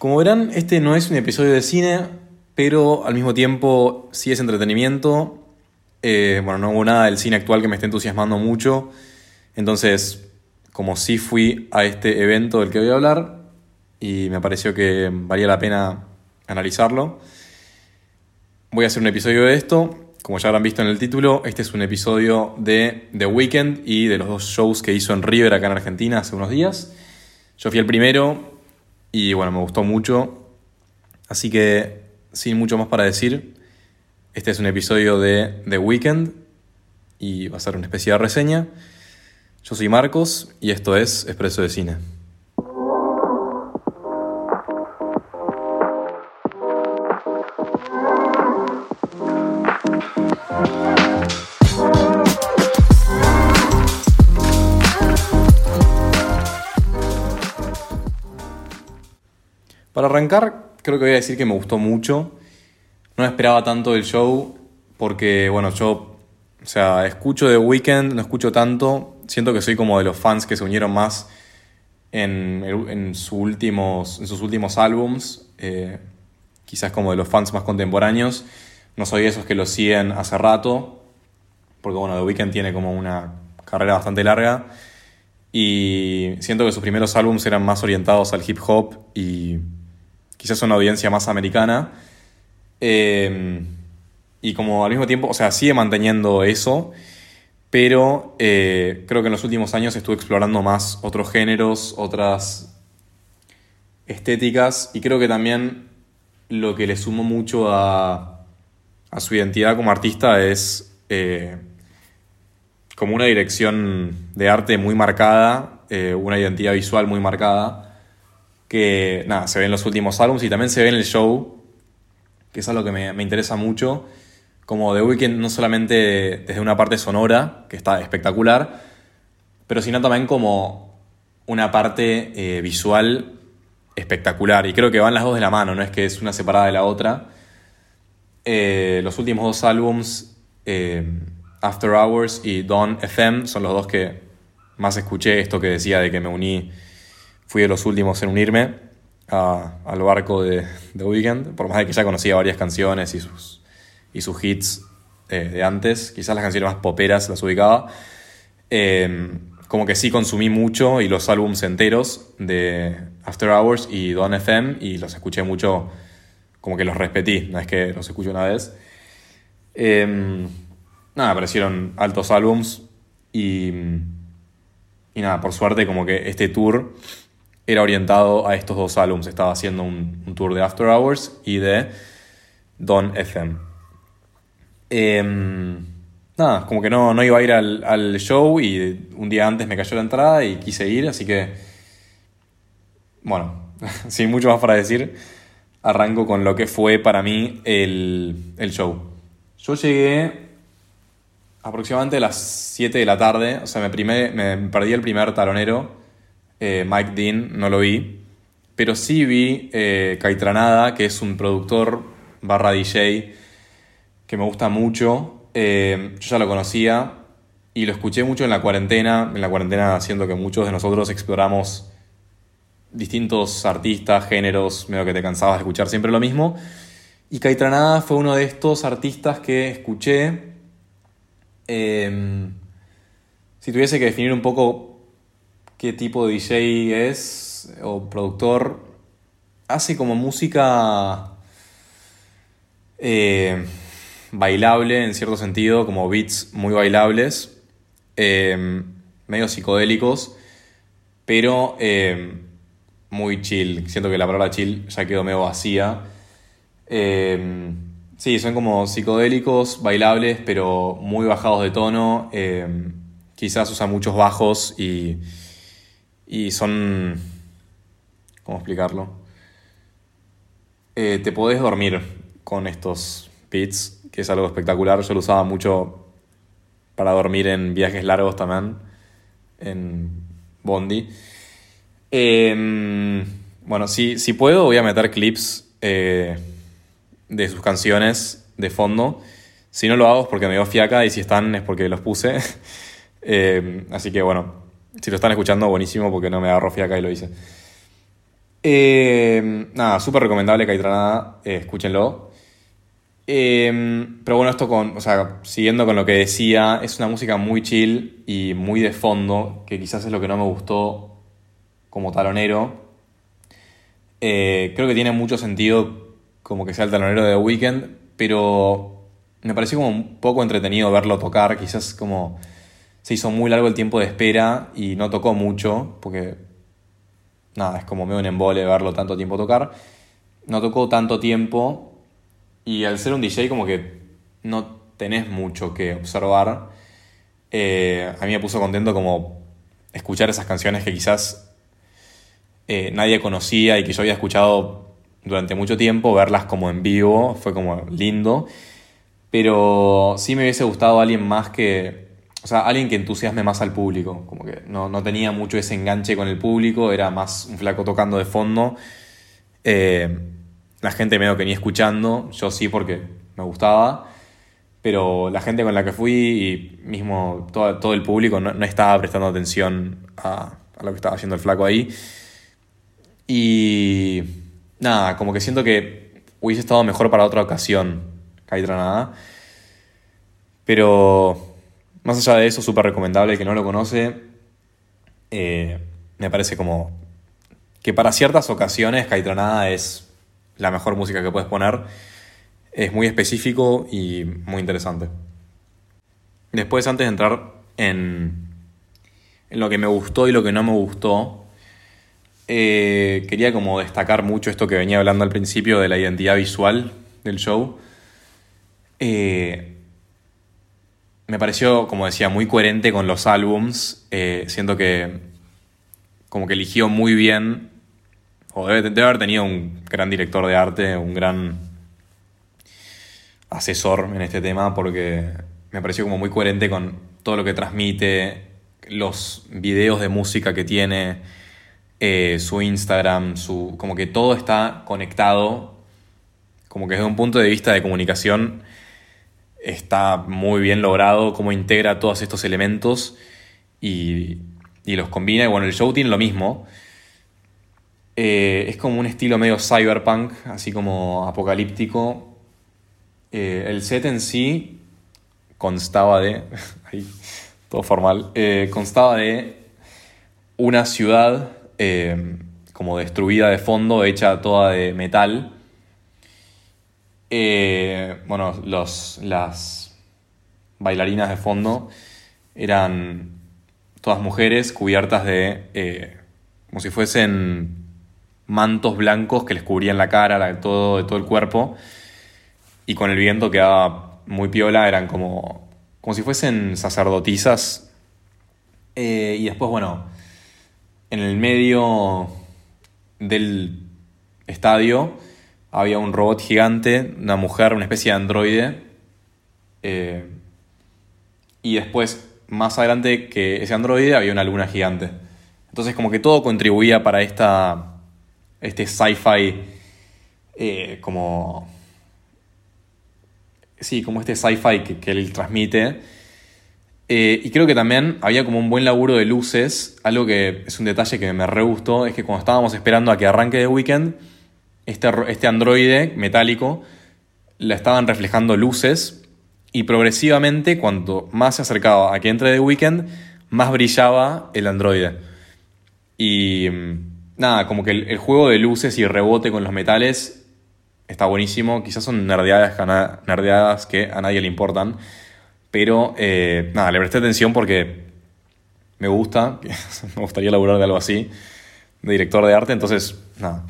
Como verán, este no es un episodio de cine, pero al mismo tiempo sí es entretenimiento. Eh, bueno, no hubo nada del cine actual que me esté entusiasmando mucho. Entonces, como sí fui a este evento del que voy a hablar, y me pareció que valía la pena analizarlo, voy a hacer un episodio de esto. Como ya habrán visto en el título, este es un episodio de The Weeknd y de los dos shows que hizo en River acá en Argentina hace unos días. Yo fui el primero, y bueno, me gustó mucho. Así que, sin mucho más para decir, este es un episodio de The Weekend y va a ser una especie de reseña. Yo soy Marcos y esto es Expreso de Cine. Creo que voy a decir que me gustó mucho. No esperaba tanto del show porque, bueno, yo, o sea, escucho The Weeknd, no escucho tanto. Siento que soy como de los fans que se unieron más en, sus, últimos, en sus últimos álbums. Eh, quizás como de los fans más contemporáneos. No soy de esos que lo siguen hace rato. Porque, bueno, The Weeknd tiene como una carrera bastante larga. Y siento que sus primeros álbums eran más orientados al hip hop y quizás una audiencia más americana. Em, y como al mismo tiempo, o sea, sigue manteniendo eso, pero eh, creo que en los últimos años estuve explorando más otros géneros, otras estéticas, y creo que también lo que le sumó mucho a, a su identidad como artista es eh, como una dirección de arte muy marcada, eh, una identidad visual muy marcada que nada, se ve en los últimos álbumes y también se ve en el show, que es algo que me, interesa mucho. Como The Weeknd, no solamente desde una parte sonora, que está espectacular, pero sino también como una parte eh, visual espectacular. Y creo que van las dos de la mano, no es que es una separada de la otra. Eh, los últimos dos álbums, eh, After Hours y Dawn FM, son los dos que más escuché esto que decía de que me uní fui de los últimos en unirme al barco de The Weeknd, por más de que ya conocía varias canciones y sus, y sus hits eh, de antes, quizás las canciones más poperas las ubicaba. Em, como que sí consumí mucho y los álbums enteros de After Hours y Don FM y los escuché mucho, como que los repetí, no es que los escucho una vez. Em, nada, aparecieron altos álbums y, y nada, por suerte como que este tour era orientado a estos dos álbumes. Estaba haciendo un, tour de After Hours y de Don FM. Em, nada, como que no, no iba a ir al, show y un día antes me cayó la entrada y quise ir, así que, bueno, sin mucho más para decir, arranco con lo que fue para mí el, show. Yo llegué aproximadamente a las 7 de la tarde, o sea, me, me perdí el primer talonero eh, Mike Dean, no lo vi, pero sí vi eh, Caitranada, que es un productor barra DJ que me gusta mucho. Eh, yo ya lo conocía y lo escuché mucho en la cuarentena, en la cuarentena haciendo que muchos de nosotros exploramos distintos artistas, géneros, medio que te cansabas de escuchar siempre lo mismo. Y Caitranada fue uno de estos artistas que escuché. si tuviese que definir un poco qué tipo de DJ es o productor. Hace como música eh, bailable en cierto sentido, como beats muy bailables, eh, medio psicodélicos, pero eh, muy chill. Siento que la palabra chill ya quedó medio vacía. sí, son como psicodélicos, bailables, pero muy bajados de tono. quizás usan muchos bajos y y son... ¿Cómo explicarlo? Eh, te podés dormir con estos beats, que es algo espectacular. Yo lo usaba mucho para dormir en viajes largos también, en Bondi. Em, bueno, si, si, puedo, voy a meter clips eh, de sus canciones de fondo. Si no lo hago es porque me dio fiaca y si están es porque los puse. Em, así que bueno, si lo están escuchando, buenísimo porque no me agarro fiaca y lo hice. Eh, nada, súper recomendable Caitranada, eh, escúchenlo. Eh, pero bueno, esto con, o sea, siguiendo con lo que decía, es una música muy chill y muy de fondo, que quizás es lo que no me gustó como talonero. Eh, creo que tiene mucho sentido como que sea el talonero de The Weeknd, pero me pareció como un poco entretenido verlo tocar, quizás como se hizo muy largo el tiempo de espera y no tocó mucho, porque nada, es como medio un embole verlo tanto tiempo tocar. No tocó tanto tiempo y al ser un DJ como que no tenés mucho que observar. Eh, a mí me puso contento como escuchar esas canciones que quizás eh, nadie conocía y que yo había escuchado durante mucho tiempo, verlas como en vivo, fue como lindo. Pero sí me hubiese gustado alguien más que, o sea, alguien que entusiasme más al público, como que no, no tenía mucho ese enganche con el público, era más un flaco tocando de fondo. Eh, la gente medio que venía escuchando, yo sí porque me gustaba, pero la gente con la que fui y mismo todo, todo el público no, no, estaba prestando atención a, a, lo que estaba haciendo el flaco ahí. Y nada, como que siento que hubiese estado mejor para otra ocasión, Caitranada. Pero más allá de eso, súper recomendable. Que no lo conoce, eh, me parece como que para ciertas ocasiones Caitranada es la mejor música que puedes poner. Es muy específico y muy interesante. Después, antes de entrar en, en lo que me gustó y lo que no me gustó, eh, quería como destacar mucho esto que venía hablando al principio de la identidad visual del show. Eh, me pareció, como decía, muy coherente con los álbums. Eh, siento que como que eligió muy bien, o debe, debe, haber tenido un gran director de arte, un gran asesor en este tema, porque me pareció como muy coherente con todo lo que transmite, los videos de música que tiene, eh, su Instagram, su, como que todo está conectado, como que desde un punto de vista de comunicación está muy bien logrado cómo integra todos estos elementos y, y los combina. Y bueno, el show tiene lo mismo. Eh, es como un estilo medio cyberpunk, así como apocalíptico. Eh, el set en sí constaba de. todo formal. Eh, constaba de una ciudad como destruida de fondo, hecha toda de metal eh, bueno, los, las bailarinas de fondo eran todas mujeres cubiertas de, eh, como si fuesen mantos blancos que les cubrían la cara, la, todo, de todo el cuerpo, y con el viento quedaba muy piola, eran como, como si fuesen sacerdotisas. Eh, y después, bueno, en el medio del estadio, había un robot gigante, una mujer, una especie de androide. Eh, y después, más adelante que ese androide, había una luna gigante. Entonces, como que todo contribuía para esta, este sci-fi, eh, como... Sí, como este sci-fi que, él transmite. Eh, y creo que también había como un buen laburo de luces. Algo que es un detalle que me re gustó, es que cuando estábamos esperando a que arranque The Weekend, este, este androide metálico le estaban reflejando luces y progresivamente cuanto más se acercaba a que entre The Weeknd, más brillaba el androide. Y mm, nada, como que el, juego de luces y rebote con los metales está buenísimo. Quizás son nerdeadas, nerdeadas que a nadie le importan. Pero eh, nada, le presté atención porque me gusta, me gustaría laburar de algo así, de director de arte. Entonces, nada,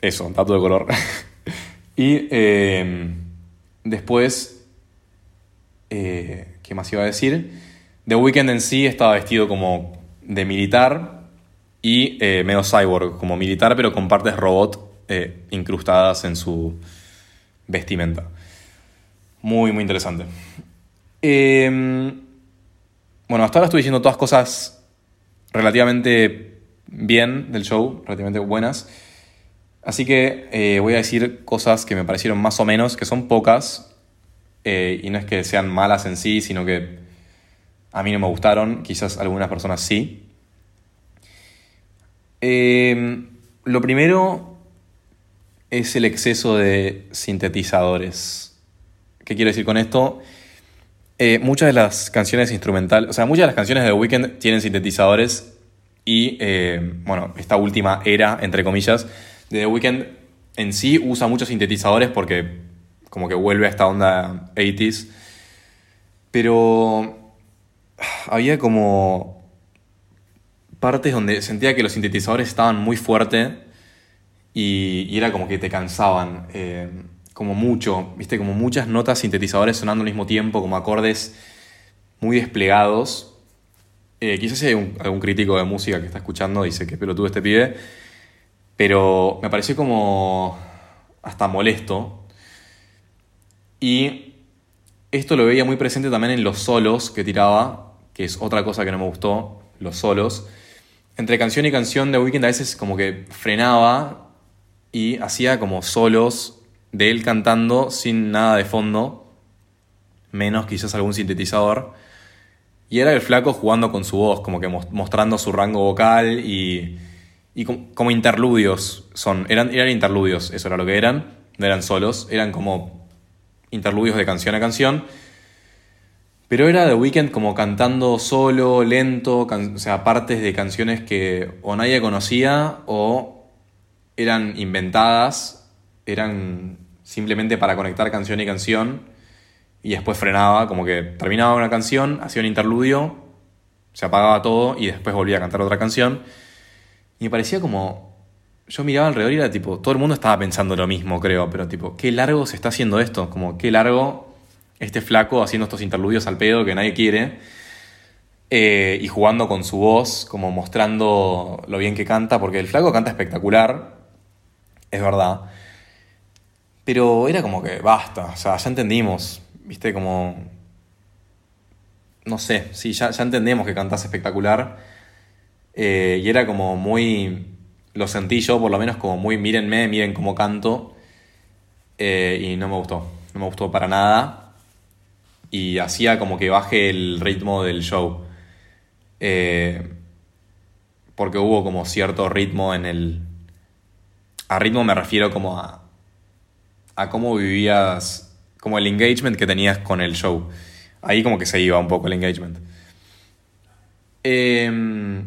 eso, dato de color. y eh, después, eh, ¿qué más iba a decir? The Weeknd en sí estaba vestido como de militar y eh, medio cyborg, como militar, pero con partes robot eh, incrustadas en su vestimenta. Muy, muy interesante. Eh, bueno, hasta ahora estoy diciendo todas cosas relativamente bien del show, relativamente buenas. Así que eh, voy a decir cosas que me parecieron más o menos, que son pocas, eh, y no es que sean malas en sí, sino que a mí no me gustaron, quizás algunas personas sí. Eh, Lo primero es el exceso de sintetizadores. ¿Qué quiero decir con esto? Eh, muchas de las canciones instrumentales, o sea, muchas de las canciones de The Weeknd tienen sintetizadores y, bueno, esta última era, entre comillas, The Weeknd en sí usa muchos sintetizadores porque como que vuelve a esta onda 80s. Pero había como partes donde sentía que los sintetizadores estaban muy fuertes y, era como que te cansaban. Eh, como mucho, viste, como muchas notas sintetizadores sonando al mismo tiempo, como acordes muy desplegados. Eh, quizás hay algún crítico de música que está escuchando y dice que tuve este pibe, pero me pareció como hasta molesto. Y esto lo veía muy presente también en los solos que tiraba, que es otra cosa que no me gustó, los solos. Entre canción y canción de Weekend a veces como que frenaba y hacía como solos de él cantando sin nada de fondo, menos quizás algún sintetizador. Y era el flaco jugando con su voz, como que mostrando su rango vocal y, y como, interludios son. Eran, eran interludios, eso era lo que eran, no eran solos, eran como interludios de canción a canción. Pero era The Weeknd como cantando solo, lento, o sea, partes de canciones que o nadie conocía o eran inventadas, eran simplemente para conectar canción y canción y después frenaba, como que terminaba una canción, hacía un interludio, se apagaba todo y después volvía a cantar otra canción. Y me parecía como. Yo miraba alrededor y era tipo. Todo el mundo estaba pensando lo mismo, creo, pero tipo, qué largo se está haciendo esto. Como, qué largo este flaco haciendo estos interludios al pedo que nadie quiere. Eh, y jugando con su voz, como mostrando lo bien que canta, porque el flaco canta espectacular, es verdad. Pero era como que basta, o sea, ya entendimos, viste, como... No sé, sí, ya, ya entendemos que cantás espectacular. Eh, y era como muy... Lo sentí yo, por lo menos, como muy mírenme, miren cómo canto. Eh, y no me gustó, no me gustó para nada. Y hacía como que baje el ritmo del show. Eh, porque hubo como cierto ritmo en el, a ritmo me refiero como a, a cómo vivías, como el engagement que tenías con el show. Ahí como que se iba un poco el engagement. Em,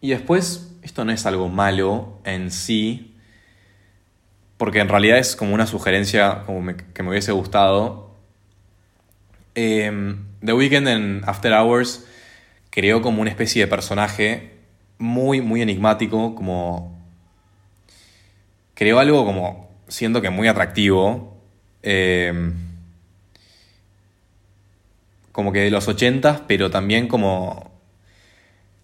y después, esto no es algo malo en sí, porque en realidad es como una sugerencia como que me hubiese gustado. Em, The Weeknd en After Hours creó como una especie de personaje muy, muy enigmático, como creó algo como, siento que muy atractivo. Eh, como que de los ochentas, pero también como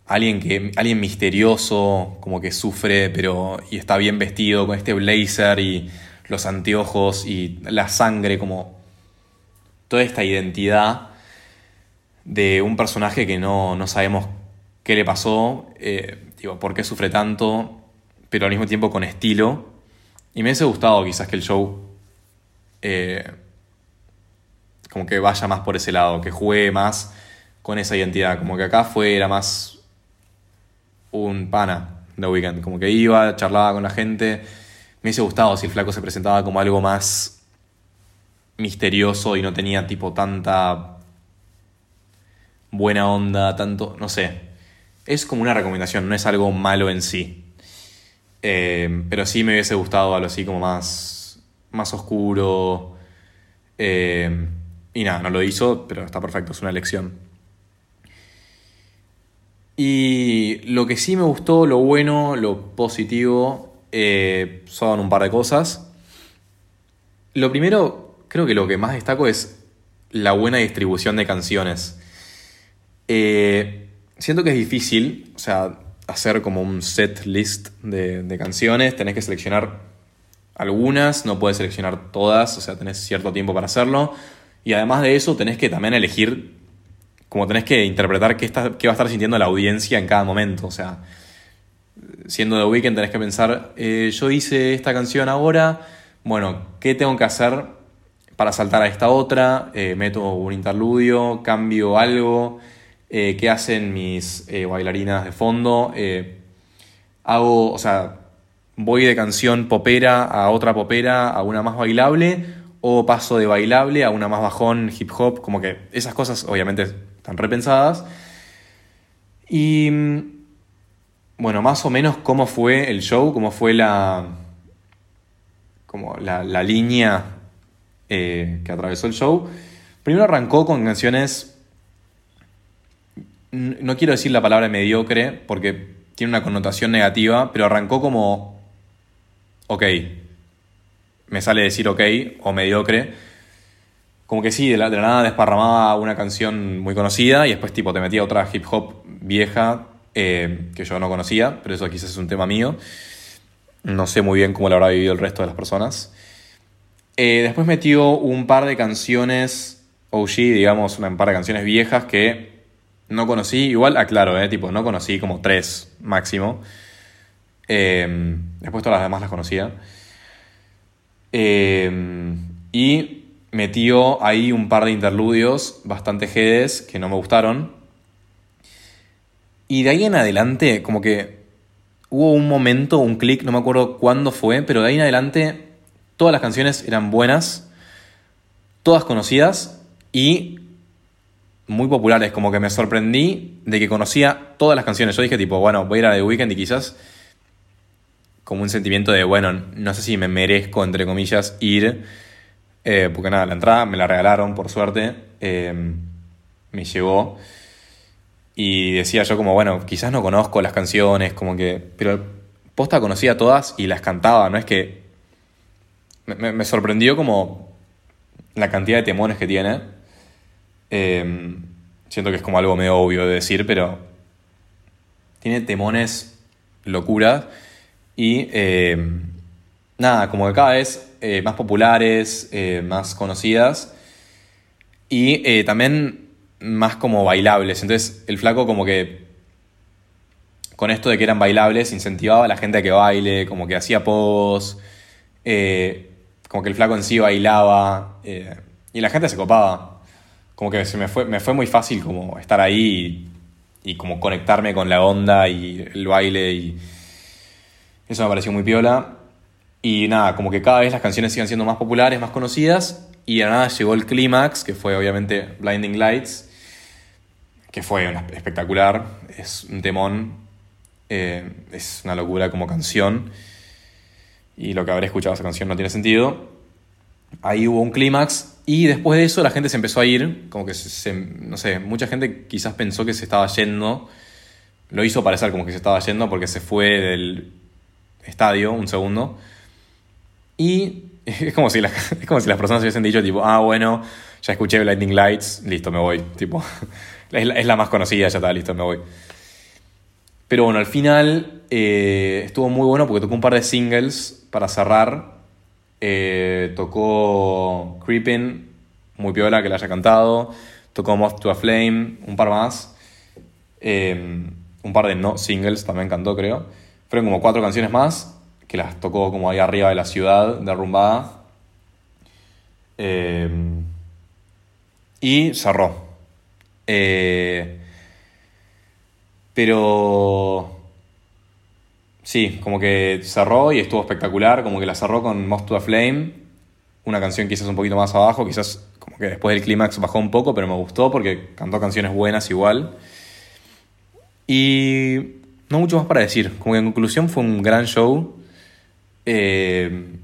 alguien que alguien misterioso, como que sufre, pero y está bien vestido con este blazer y los anteojos y la sangre, como toda esta identidad de un personaje que no, sabemos qué le pasó, eh, digo, por qué sufre tanto, pero al mismo tiempo con estilo. Y me hubiese gustado quizás que el show eh, como que vaya más por ese lado, que juegue más con esa identidad. Como que acá fue, era más un pana de weekend. Como que iba, charlaba con la gente. Me hubiese gustado si el flaco se presentaba como algo más misterioso y no tenía tipo tanta buena onda, tanto, no sé. Es como una recomendación, no es algo malo en sí. Eh, pero sí me hubiese gustado algo así como más, más oscuro. Eh, y nada, no lo hizo, pero está perfecto, es una elección. Y lo que sí me gustó, lo bueno, lo positivo, eh, son un par de cosas. Lo primero, creo que lo que más destaco es la buena distribución de canciones. siento que es difícil, o sea, hacer como un set list de, canciones, tenés que seleccionar algunas, no puedes seleccionar todas, o sea, tenés cierto tiempo para hacerlo. Y además de eso, tenés que también elegir, como tenés que interpretar qué, está, qué va a estar sintiendo la audiencia en cada momento. O sea, siendo The Weeknd tenés que pensar, eh, yo hice esta canción ahora, bueno, ¿qué tengo que hacer para saltar a esta otra? Eh, meto un interludio, cambio algo. Eh, qué hacen mis bailarinas de fondo, hago, o sea, voy de canción popera a otra popera, a una más bailable, o paso de bailable a una más bajón, hip hop, como que esas cosas obviamente están repensadas. Y bueno, más o menos cómo fue el show, cómo fue la, como la, línea eh, que atravesó el show. Primero arrancó con canciones, no quiero decir la palabra mediocre porque tiene una connotación negativa, pero arrancó como, ok, me sale decir ok o mediocre. Como que sí, de la, nada desparramaba una canción muy conocida y después tipo te metía otra hip hop vieja eh, que yo no conocía, pero eso quizás es un tema mío. No sé muy bien cómo lo habrá vivido el resto de las personas. Eh, después metió un par de canciones OG, digamos, un par de canciones viejas que no conocí. Igual, aclaro, eh, tipo, no conocí como tres máximo. Eh, después todas las demás las conocía. y metió ahí un par de interludios bastante jedes que no me gustaron. Y de ahí en adelante, como que hubo un momento, un clic, no me acuerdo cuándo fue, pero de ahí en adelante todas las canciones eran buenas, todas conocidas y muy populares. Como que me sorprendí de que conocía todas las canciones. Yo dije, tipo, bueno, voy a ir a The Weeknd y quizás como un sentimiento de, bueno, no sé si me merezco, entre comillas, ir. Eh, porque nada, la entrada me la regalaron, por suerte. Eh, me llegó. Y decía yo como, bueno, quizás no conozco las canciones, como que... Pero posta conocía todas y las cantaba, no es que... Me, sorprendió como la cantidad de temones que tiene. Em, siento que es como algo medio obvio de decir, pero tiene temones locura y em, nada, como que cada vez eh, más populares, eh, más conocidas y eh, también más como bailables. Entonces el flaco como que con esto de que eran bailables incentivaba a la gente a que baile, como que hacía pos, como que el flaco en sí bailaba y la gente se copaba. Como que se me fue, me fue muy fácil como estar ahí y, y como conectarme con la onda y el baile y eso me pareció muy piola. Y nada, como que cada vez las canciones sigan siendo más populares, más conocidas y de nada llegó el clímax, que fue obviamente Blinding Lights, que fue espectacular, es un temón, eh, es una locura como canción, y lo que habré escuchado esa canción no tiene sentido. Ahí hubo un clímax y después de eso la gente se empezó a ir, como que se, no sé, mucha gente quizás pensó que se estaba yendo, lo hizo parecer como que se estaba yendo porque se fue del estadio un segundo. Y es como si, es como si las personas hubiesen dicho tipo, ah, bueno, ya escuché Lightning Lights, listo, me voy. Tipo, es la, más conocida, ya está, listo, me voy. Pero bueno, al final eh, estuvo muy bueno porque tocó un par de singles para cerrar. Eh, tocó Creeping, muy piola que la haya cantado. Tocó Moth to a Flame, un par más. Eh, un par de no singles también cantó, creo. Fueron como cuatro canciones más que las tocó como ahí arriba de la ciudad, derrumbada. y cerró. Eh, pero sí, como que cerró y estuvo espectacular, como que la cerró con Most to a Flame, una canción quizás un poquito más abajo, quizás como que después del clímax bajó un poco, pero me gustó porque cantó canciones buenas igual. Y no mucho más para decir, como que en conclusión fue un gran show. Eh,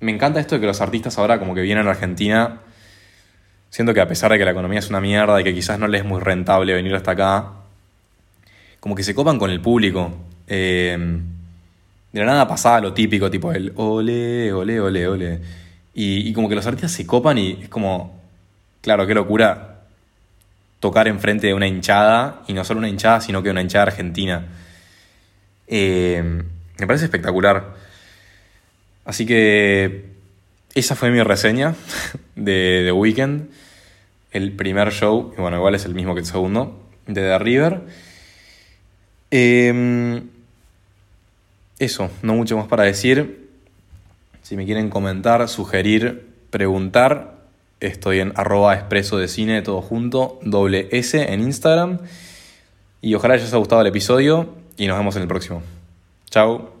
me encanta esto de que los artistas ahora como que vienen a Argentina Siento que a pesar de que la economía es una mierda y que quizás no les es muy rentable venir hasta acá, como que se copan con el público. Eh, de la nada pasaba lo típico, tipo el ole, ole, ole, ole. Y, como que los artistas se copan y es como, claro, qué locura tocar enfrente de una hinchada, y no solo una hinchada, sino que una hinchada argentina. Eh, me parece espectacular. Así que esa fue mi reseña de The Weeknd. El primer show, y bueno, igual es el mismo que el segundo, de The River. Em, eso, no mucho más para decir. Si me quieren comentar, sugerir, preguntar, estoy en arroba expreso de cine, todo junto, doble S en Instagram. Y ojalá les haya gustado el episodio y nos vemos en el próximo. Chao.